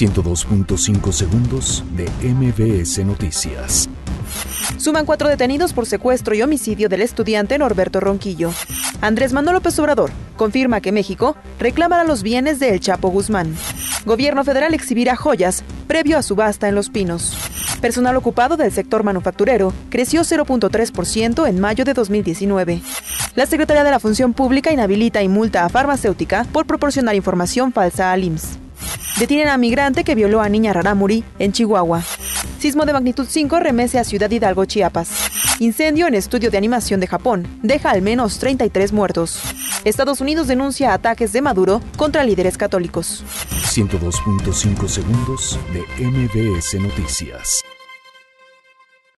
102.5 segundos de MBS Noticias. Suman cuatro detenidos por secuestro y homicidio del estudiante Norberto Ronquillo. Andrés Manuel López Obrador confirma que México reclamará los bienes de El Chapo Guzmán. Gobierno federal exhibirá joyas previo a subasta en Los Pinos. Personal ocupado del sector manufacturero creció 0.3% en mayo de 2019. La Secretaría de la Función Pública inhabilita y multa a farmacéutica por proporcionar información falsa al IMSS. Detienen a migrante que violó a niña Raramuri en Chihuahua. Sismo de magnitud 5 remece a Ciudad Hidalgo, Chiapas. Incendio en estudio de animación de Japón deja al menos 33 muertos. Estados Unidos denuncia ataques de Maduro contra líderes católicos. 102.5 segundos de MBS Noticias.